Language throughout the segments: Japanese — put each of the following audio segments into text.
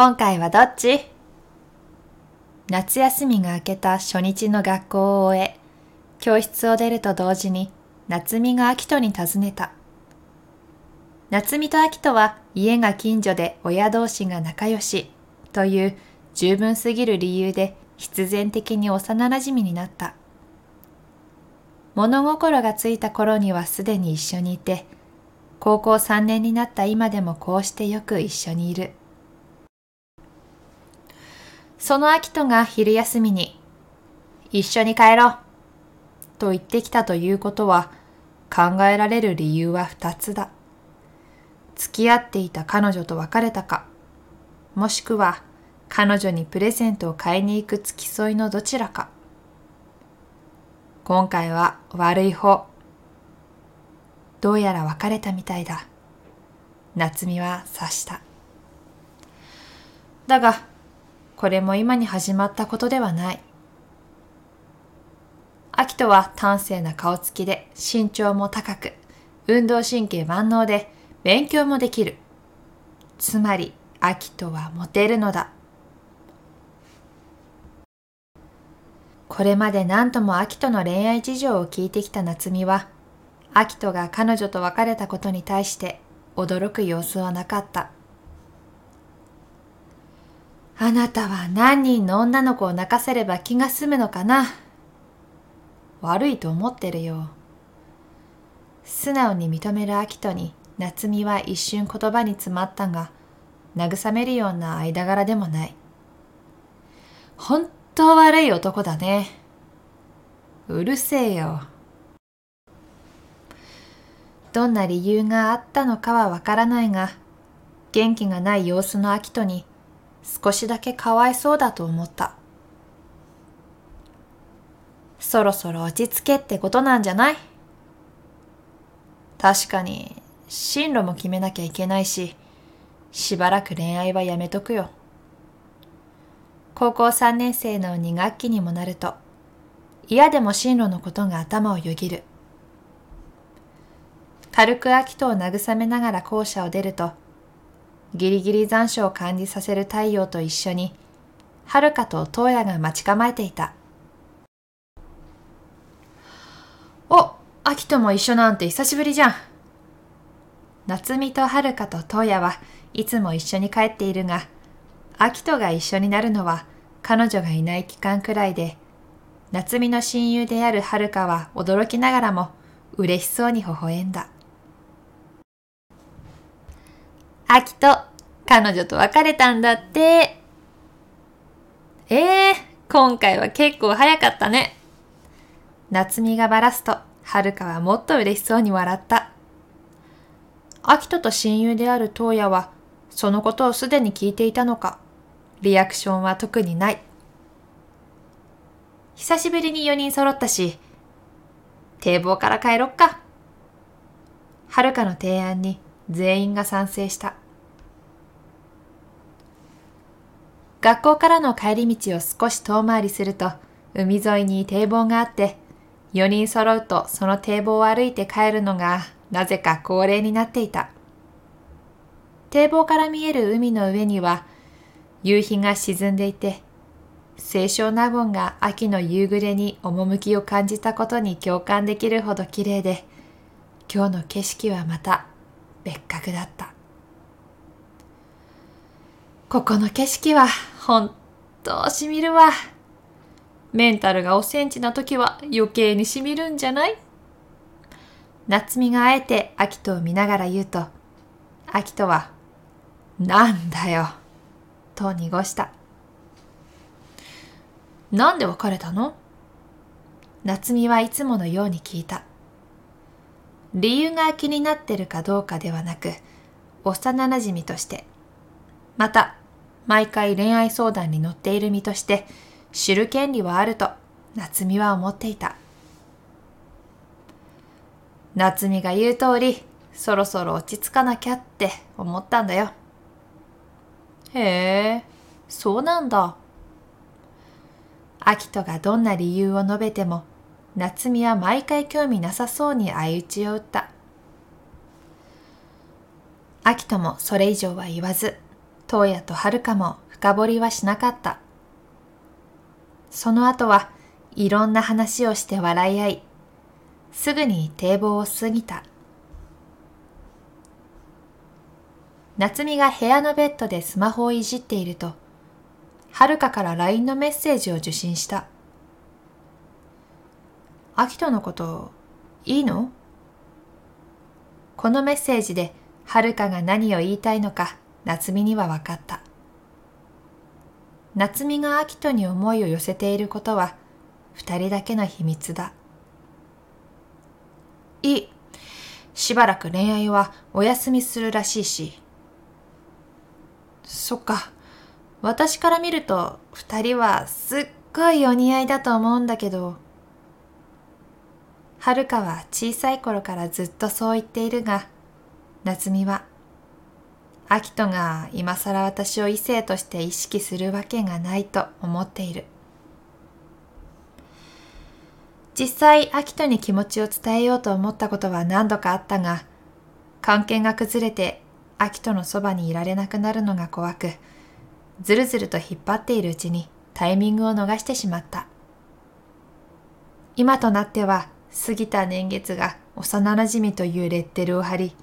今回はどっち？夏休みが明けた初日の学校を終え、教室を出ると同時に夏美が秋人に尋ねた。夏美と秋人は家が近所で親同士が仲良しという十分すぎる理由で必然的に幼馴染になった。物心がついた頃にはすでに一緒にいて、高校3年になった今でもこうしてよく一緒にいる。その秋人が昼休みに、一緒に帰ろうと言ってきたということは考えられる理由は二つだ。付き合っていた彼女と別れたか、もしくは彼女にプレゼントを買いに行く付き添いのどちらか。今回は悪い方。どうやら別れたみたいだ。夏美は察した。だが、これも今に始まったことではない。秋人は端正な顔つきで身長も高く、運動神経万能で勉強もできる。つまり、秋人はモテるのだ。これまで何とも秋人の恋愛事情を聞いてきた夏美は、秋人が彼女と別れたことに対して驚く様子はなかった。あなたは何人の女の子を泣かせれば気が済むのかな？悪いと思ってるよ。素直に認める秋人に夏美は一瞬言葉に詰まったが、慰めるような間柄でもない。本当悪い男だね。うるせえよ。どんな理由があったのかはわからないが、元気がない様子の秋人に少しだけかわいそうだと思った。そろそろ落ち着けってことなんじゃない？確かに進路も決めなきゃいけないし、しばらく恋愛はやめとくよ。高校3年生の2学期にもなると、嫌でも進路のことが頭をよぎる。軽く秋とを慰めながら校舎を出ると、ギリギリ残暑を感じさせる太陽と一緒に、遥と東野が待ち構えていた。お、秋とも一緒なんて久しぶりじゃん。夏美と遥と東野はいつも一緒に帰っているが、秋とが一緒になるのは彼女がいない期間くらいで、夏美の親友である遥は驚きながらも嬉しそうに微笑んだ。秋と彼女と別れたんだって。ええー、今回は結構早かったね。夏美がばらすと、遥はもっと嬉しそうに笑った。秋人と親友である東野は、そのことをすでに聞いていたのか。リアクションは特にない。久しぶりに4人揃ったし、堤防から帰ろっか。はるかの提案に全員が賛成した。学校からの帰り道を少し遠回りすると、海沿いに堤防があって、4人揃うとその堤防を歩いて帰るのがなぜか恒例になっていた。堤防から見える海の上には夕日が沈んでいて、清少納言が秋の夕暮れに趣を感じたことに共感できるほど綺麗で、今日の景色はまた別格だった。ここの景色は本当しみるわ。メンタルがおセンチな時は余計にしみるんじゃない？夏美があえて秋人を見ながら言うと、秋人は、なんだよ？と濁した。なんで別れたの？夏美はいつものように聞いた。理由が気になってるかどうかではなく、幼馴染として、また、毎回恋愛相談に乗っている身として、知る権利はあると、夏美は思っていた。夏美が言う通り、そろそろ落ち着かなきゃって思ったんだよ。へえ、そうなんだ。秋人がどんな理由を述べても、夏美は毎回興味なさそうに相打ちを打った。秋人もそれ以上は言わず、東野と遥も深掘りはしなかった。その後はいろんな話をして笑い合い、すぐに堤防を過ぎた。夏美が部屋のベッドでスマホをいじっていると、はるかから LINE のメッセージを受信した。アキトのこと、いいの？このメッセージで、はるかが何を言いたいのか、夏美には分かった。夏美がアキトに思いを寄せていることは、二人だけの秘密だ。いい。しばらく恋愛はお休みするらしいし。そっか。私から見ると二人はすっごいお似合いだと思うんだけど。はるかは小さい頃からずっとそう言っているが、夏美は、アキトが今更私を異性として意識するわけがないと思っている。実際、アキトに気持ちを伝えようと思ったことは何度かあったが、関係が崩れて、アキトのそばにいられなくなるのが怖く、ずるずると引っ張っているうちにタイミングを逃してしまった。今となっては、過ぎた年月が幼馴染というレッテルを貼り、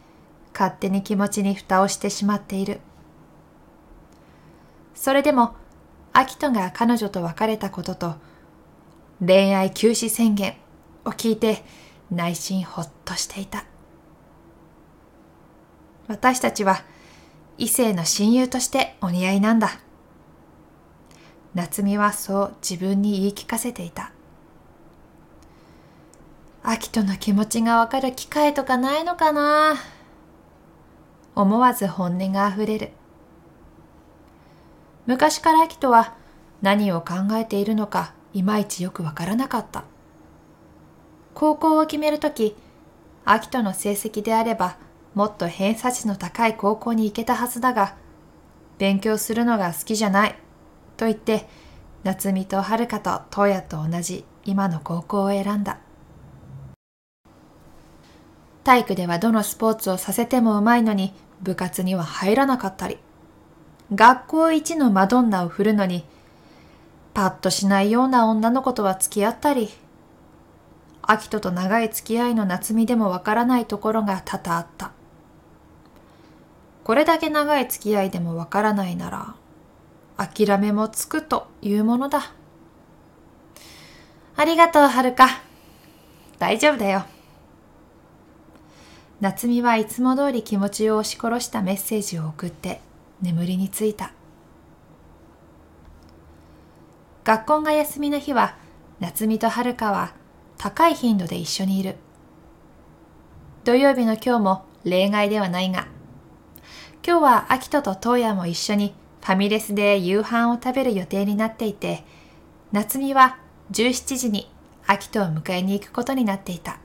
勝手に気持ちに蓋をしてしまっている。それでも、アキトが彼女と別れたことと、恋愛休止宣言を聞いて内心ほっとしていた。私たちは異性の親友としてお似合いなんだ。夏美はそう自分に言い聞かせていた。秋との気持ちがわかる機会とかないのかな思わず本音があふれる。昔から秋とは何を考えているのかいまいちよくわからなかった。高校を決めるとき、秋人の成績であれば、もっと偏差値の高い高校に行けたはずだが、勉強するのが好きじゃない、と言って、夏美と遥と東野と同じ今の高校を選んだ。体育ではどのスポーツをさせてもうまいのに部活には入らなかったり、学校一のマドンナを振るのにパッとしないような女の子とは付き合ったり、秋人と長い付き合いの夏美でもわからないところが多々あった。これだけ長い付き合いでもわからないなら、諦めもつくというものだ。ありがとう、はるか。大丈夫だよ。夏美はいつも通り気持ちを押し殺したメッセージを送って眠りについた。学校が休みの日は夏美と遥は高い頻度で一緒にいる土曜日の今日も例外ではないが今日は秋人と東野も一緒にファミレスで夕飯を食べる予定になっていて夏美は17時に秋人を迎えに行くことになっていた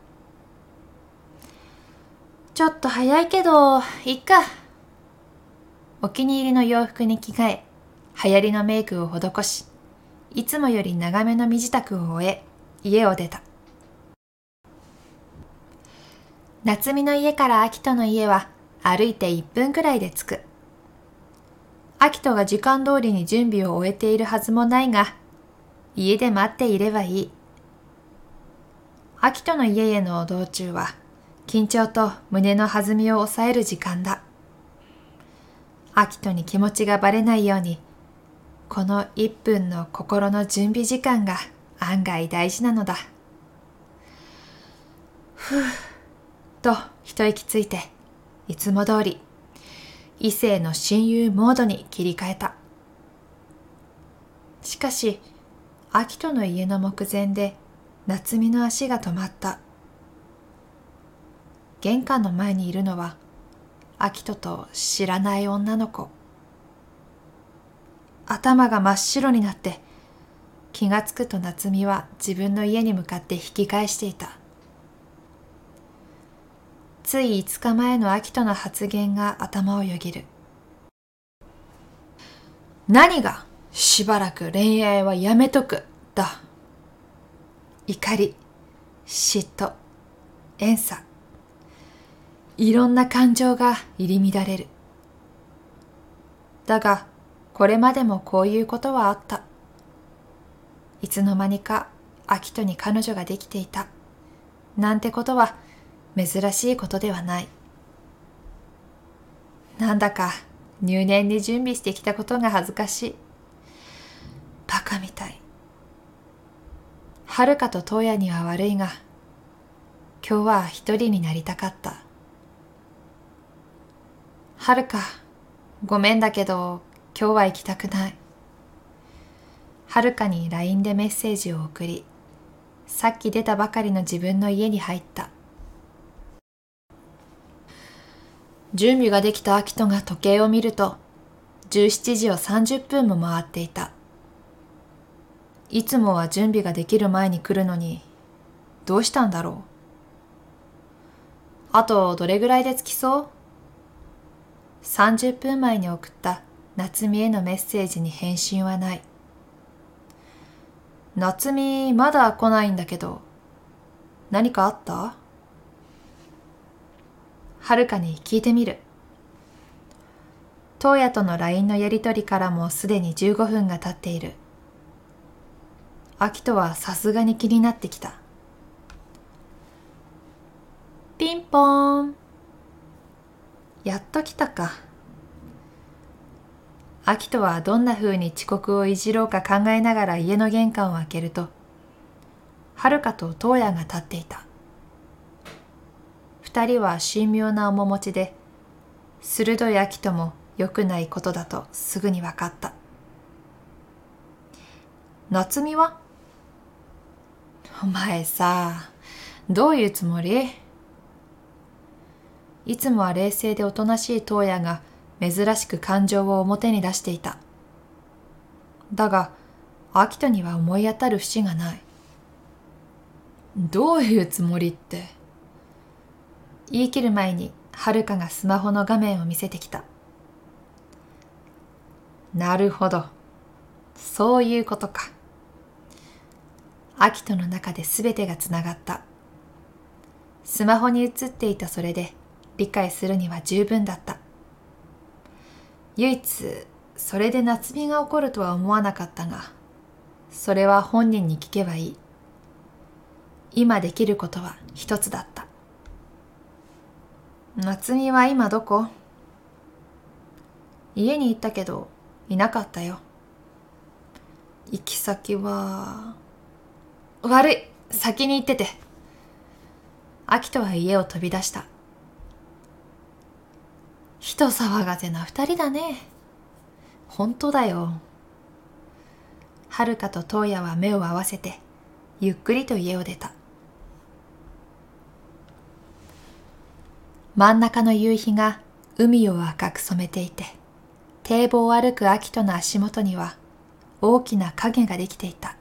ちょっと早いけどいっかお気に入りの洋服に着替え流行りのメイクを施しいつもより長めの身支度を終え、家を出た。夏美の家から秋人の家は歩いて1分くらいで着く。秋人が時間通りに準備を終えているはずもないが、家で待っていればいい。秋人の家への道中は、緊張と胸の弾みを抑える時間だ。秋人に気持ちがバレないように、この1分の心の準備時間が案外大事なのだ。ふぅ、と一息ついて、いつも通り、異性の親友モードに切り替えた。しかし、秋人の家の目前で夏美の足が止まった。玄関の前にいるのは、秋人と知らない女の子。頭が真っ白になって気がつくと夏美は自分の家に向かって引き返していた。つい5日前の秋との発言が頭をよぎる。何がしばらく恋愛はやめとくだ。怒り嫉妬怨嗟いろんな感情が入り乱れるだが、これまでもこういうことはあった。いつの間にか、アキトに彼女ができていた。なんてことは、珍しいことではない。なんだか、入念に準備してきたことが恥ずかしい。バカみたい。はるかとトヤには悪いが、今日は一人になりたかった。はるか、ごめんだけど、今日は行きたくない。はるかに LINE でメッセージを送り、さっき出たばかりの自分の家に入った。準備ができたアキトが時計を見ると、17時を30分も回っていた。いつもは準備ができる前に来るのに、どうしたんだろう。あとどれぐらいで着きそう？30分前に送った夏美へのメッセージに返信はない。夏美まだ来ないんだけど、何かあった？はるかに聞いてみる。東野との LINE のやりとりからもすでに15分が経っている。秋とはさすがに気になってきた。ピンポーン。やっと来たか。秋とはどんな風に遅刻をいじろうか考えながら家の玄関を開けると、はるかと東野が立っていた。二人は神妙な面持ちで、鋭い秋とも良くないことだとすぐに分かった。夏美はお前さ、どういうつもり？いつもは冷静でおとなしい東野が珍しく感情を表に出していた。だが、秋人には思い当たる節がない。どういうつもりって？言い切る前に、はるかがスマホの画面を見せてきた。なるほど。そういうことか。秋人の中で全てがつながった。スマホに映っていたそれで理解するには十分だった。唯一、それで夏美が怒るとは思わなかったが、それは本人に聞けばいい。今できることは一つだった。夏美は今どこ？家に行ったけど、いなかったよ。行き先は、悪い先に行ってて。秋とは家を飛び出した。人騒がせな二人だね。本当だよ。はるかと東野は目を合わせて、ゆっくりと家を出た。真ん中の夕日が海を赤く染めていて、堤防を歩く秋人の足元には大きな影ができていた。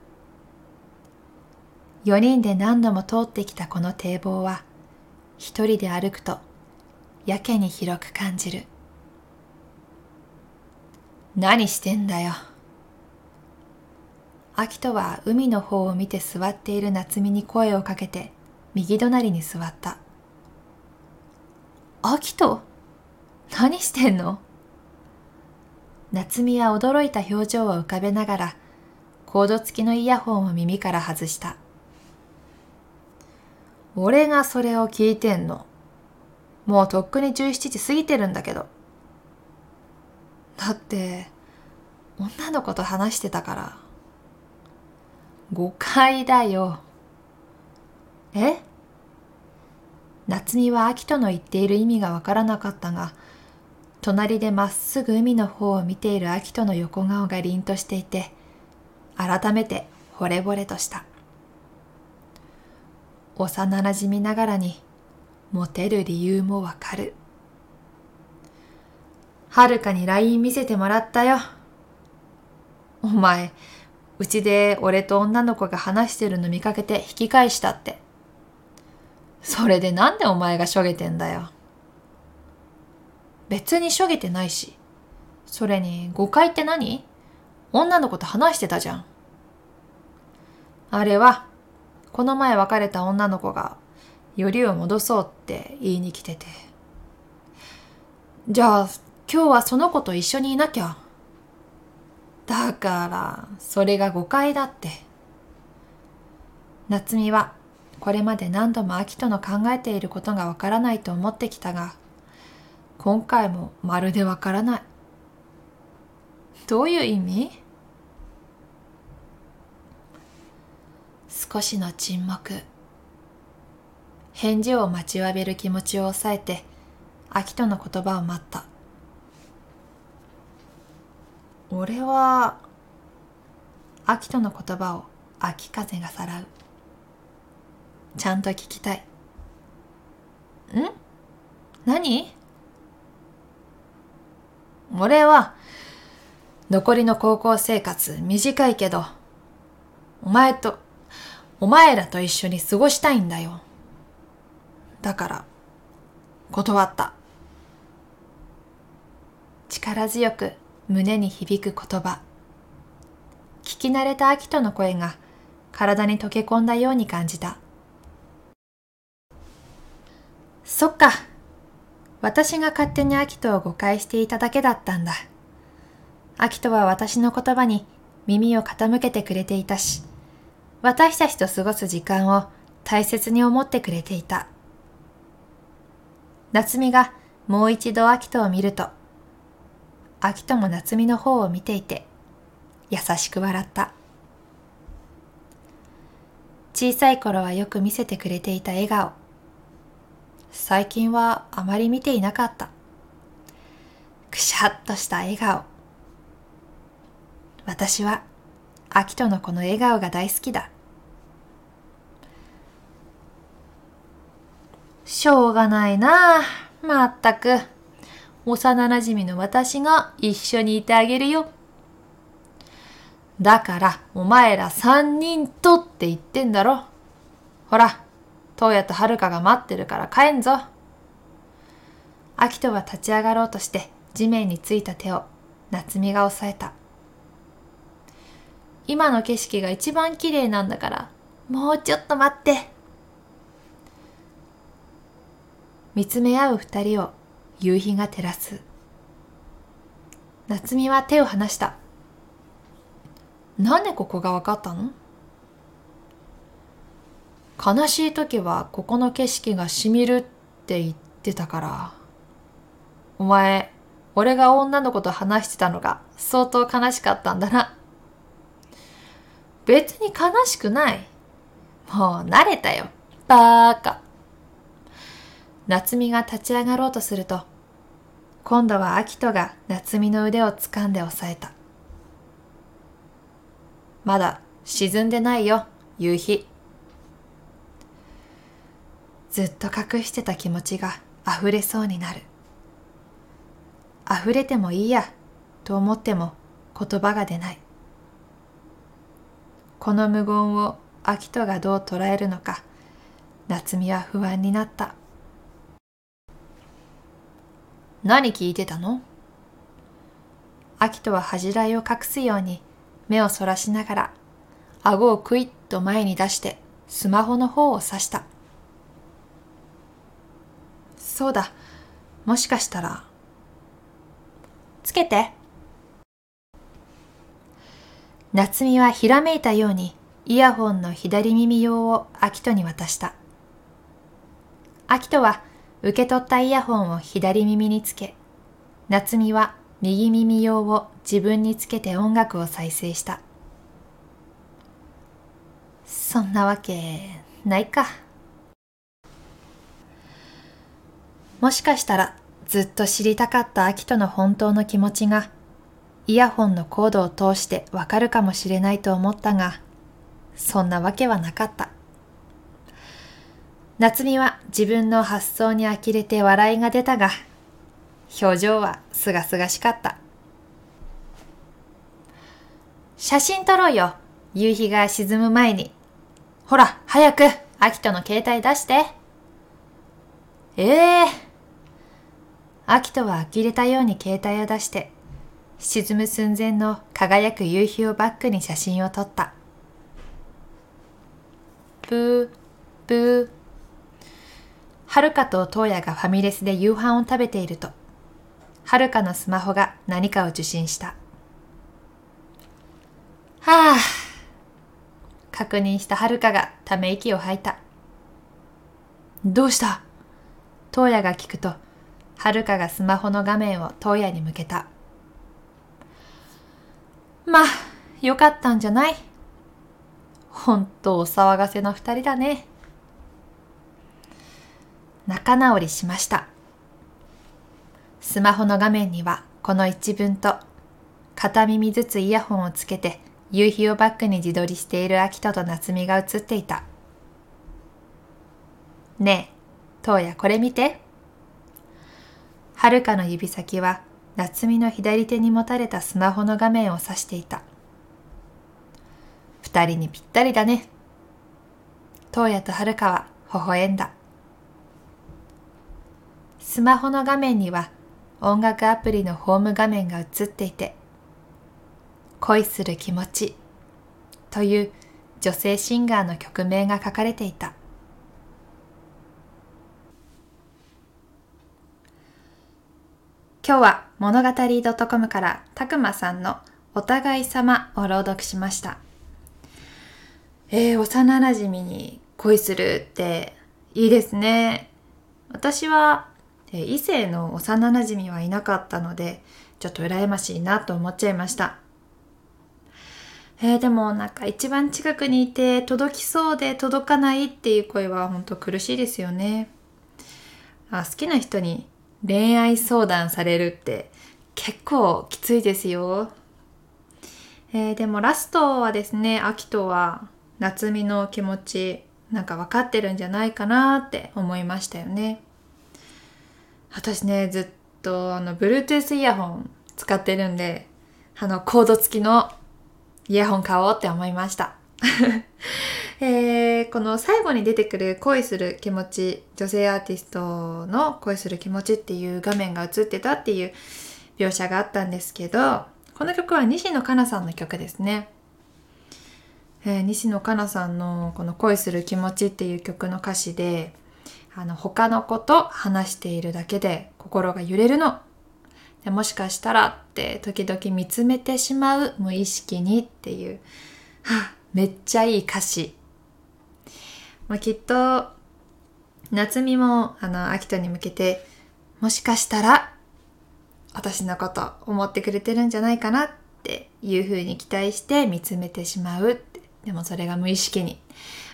四人で何度も通ってきたこの堤防は、一人で歩くとやけに広く感じる。何してんだよ。秋人は海の方を見て座っている夏美に声をかけて右隣に座った。秋人何してんの？夏美は驚いた表情を浮かべながらコード付きのイヤホンを耳から外した。俺がそれを聞いてんの？もうとっくに17時過ぎてるんだけど。だって、女の子と話してたから。誤解だよ。え？夏美は秋との言っている意味がわからなかったが、隣でまっすぐ海の方を見ている秋との横顔が凛としていて、改めて惚れ惚れとした。幼なじみながらにモテる理由もわかる。はるかに LINE 見せてもらったよ。お前、うちで俺と女の子が話してるの見かけて引き返したって。それでなんでお前がしょげてんだよ。別にしょげてないし。それに誤解って何？女の子と話してたじゃん。あれは、この前別れた女の子がよりを戻そうって言いに来てて。じゃあ、今日はその子と一緒にいなきゃ。だから、それが誤解だって。夏美は、これまで何度も秋との考えていることがわからないと思ってきたが、今回もまるでわからない。どういう意味？少しの沈黙。返事を待ちわびる気持ちを抑えて、秋人の言葉を待った。俺は、秋人の言葉を秋風がさらう。ちゃんと聞きたい。ん？何？俺は、残りの高校生活短いけど、お前と、お前らと一緒に過ごしたいんだよ。だから、断った。力強く胸に響く言葉。聞き慣れた秋人の声が体に溶け込んだように感じた。そっか。私が勝手に秋人を誤解していただけだったんだ。秋人は私の言葉に耳を傾けてくれていたし、私たちと過ごす時間を大切に思ってくれていた。夏美がもう一度秋人を見ると、秋人も夏美の方を見ていて、優しく笑った。小さい頃はよく見せてくれていた笑顔。最近はあまり見ていなかった。くしゃっとした笑顔。私は、秋人のこの笑顔が大好きだ。しょうがないなまったく。幼馴染の私が一緒にいてあげるよ。だから、お前ら三人とって言ってんだろ。ほら、東野と遥が待ってるから帰んぞ。秋人は立ち上がろうとして地面についた手を夏美が押さえた。今の景色が一番綺麗なんだから、もうちょっと待って。見つめ合う二人を夕日が照らす。夏美は手を離した。なんでここがわかったの？悲しい時はここの景色がしみるって言ってたから。お前、俺が女の子と話してたのが相当悲しかったんだな。別に悲しくない。もう慣れたよ。バーカ。夏美が立ち上がろうとすると、今度は秋人が夏美の腕を掴んで押さえた。まだ沈んでないよ、夕日。ずっと隠してた気持ちが溢れそうになる。溢れてもいいやと思っても言葉が出ない。この無言を秋人がどう捉えるのか夏美は不安になった。何聞いてたの？秋人は恥じらいを隠すように目をそらしながら顎をクイッと前に出してスマホの方を指した。そうだ。もしかしたら。つけて。夏美はひらめいたようにイヤホンの左耳用を秋人に渡した。秋人は受け取ったイヤホンを左耳につけ、夏美は右耳用を自分につけて音楽を再生した。そんなわけないか。もしかしたらずっと知りたかった秋人の本当の気持ちがイヤホンのコードを通してわかるかもしれないと思ったが、そんなわけはなかった。夏美は自分の発想に呆れて笑いが出たが、表情はすがすがしかった。写真撮ろうよ。夕日が沈む前に。ほら、早く、秋人の携帯出して。ええーアキトは呆れたように携帯を出して、沈む寸前の輝く夕日をバックに写真を撮った。ブー、ブー。はるかとトウヤがファミレスで夕飯を食べていると、はるかのスマホが何かを受信した。はあ。確認したはるかがため息を吐いた。どうした？東野が聞くと、はるかがスマホの画面を東野に向けた。まあ、よかったんじゃない？本当お騒がせの二人だね。仲直りしました。スマホの画面にはこの一文と片耳ずつイヤホンをつけて夕日をバックに自撮りしている秋人と夏美が映っていた。ねえ、東野これ見て。はるかの指先は夏美の左手に持たれたスマホの画面を指していた。二人にぴったりだね。東野とはるかは微笑んだ。スマホの画面には音楽アプリのホーム画面が映っていて、恋する気持ちという女性シンガーの曲名が書かれていた。今日は物語 .com からたくまさんのお互い様を朗読しました。えー、幼馴染に恋するっていいですね。私は、え異性の幼馴染はいなかったので、ちょっと羨ましいなと思っちゃいました。えー、でもなんか一番近くにいて届きそうで届かないっていう声は本当苦しいですよね。あ好きな人に恋愛相談されるって結構きついですよ。えー、でもラストはですね、秋とは夏美の気持ちなんか分かってるんじゃないかなって思いましたよね。私ね、ずっとあの Bluetooth イヤホン使ってるんで、あのコード付きのイヤホン買おうって思いました。えー、この最後に出てくる恋する気持ち、女性アーティストの恋する気持ちっていう画面が映ってたっていう描写があったんですけど、この曲は西野カナさんの曲ですね。えー、西野カナさんのこの恋する気持ちっていう曲の歌詞で、あの他の子と話しているだけで心が揺れるの。でもしかしたらって時々見つめてしまう無意識にっていう、はあ、めっちゃいい歌詞。まあ、きっと夏美もあの秋人に向けてもしかしたら私のこと思ってくれてるんじゃないかなっていうふうに期待して見つめてしまう。でもそれが無意識に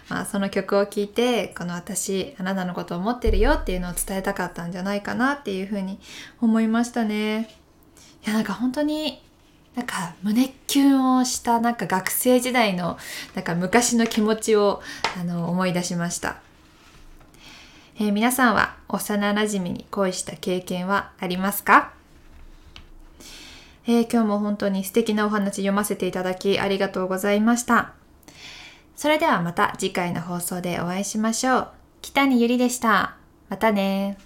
まあその曲を聴いてこの私あなたのことを思ってるよっていうのを伝えたかったんじゃないかなっていうふうに思いましたねいやなんか本当になんか胸キュンをしたなんか学生時代のなんか昔の気持ちをあの思い出しました。えー、皆さんは幼馴染に恋した経験はありますか、えー、今日も本当に素敵なお話読ませていただきありがとうございました。それではまた次回の放送でお会いしましょう。北にゆりでした。またね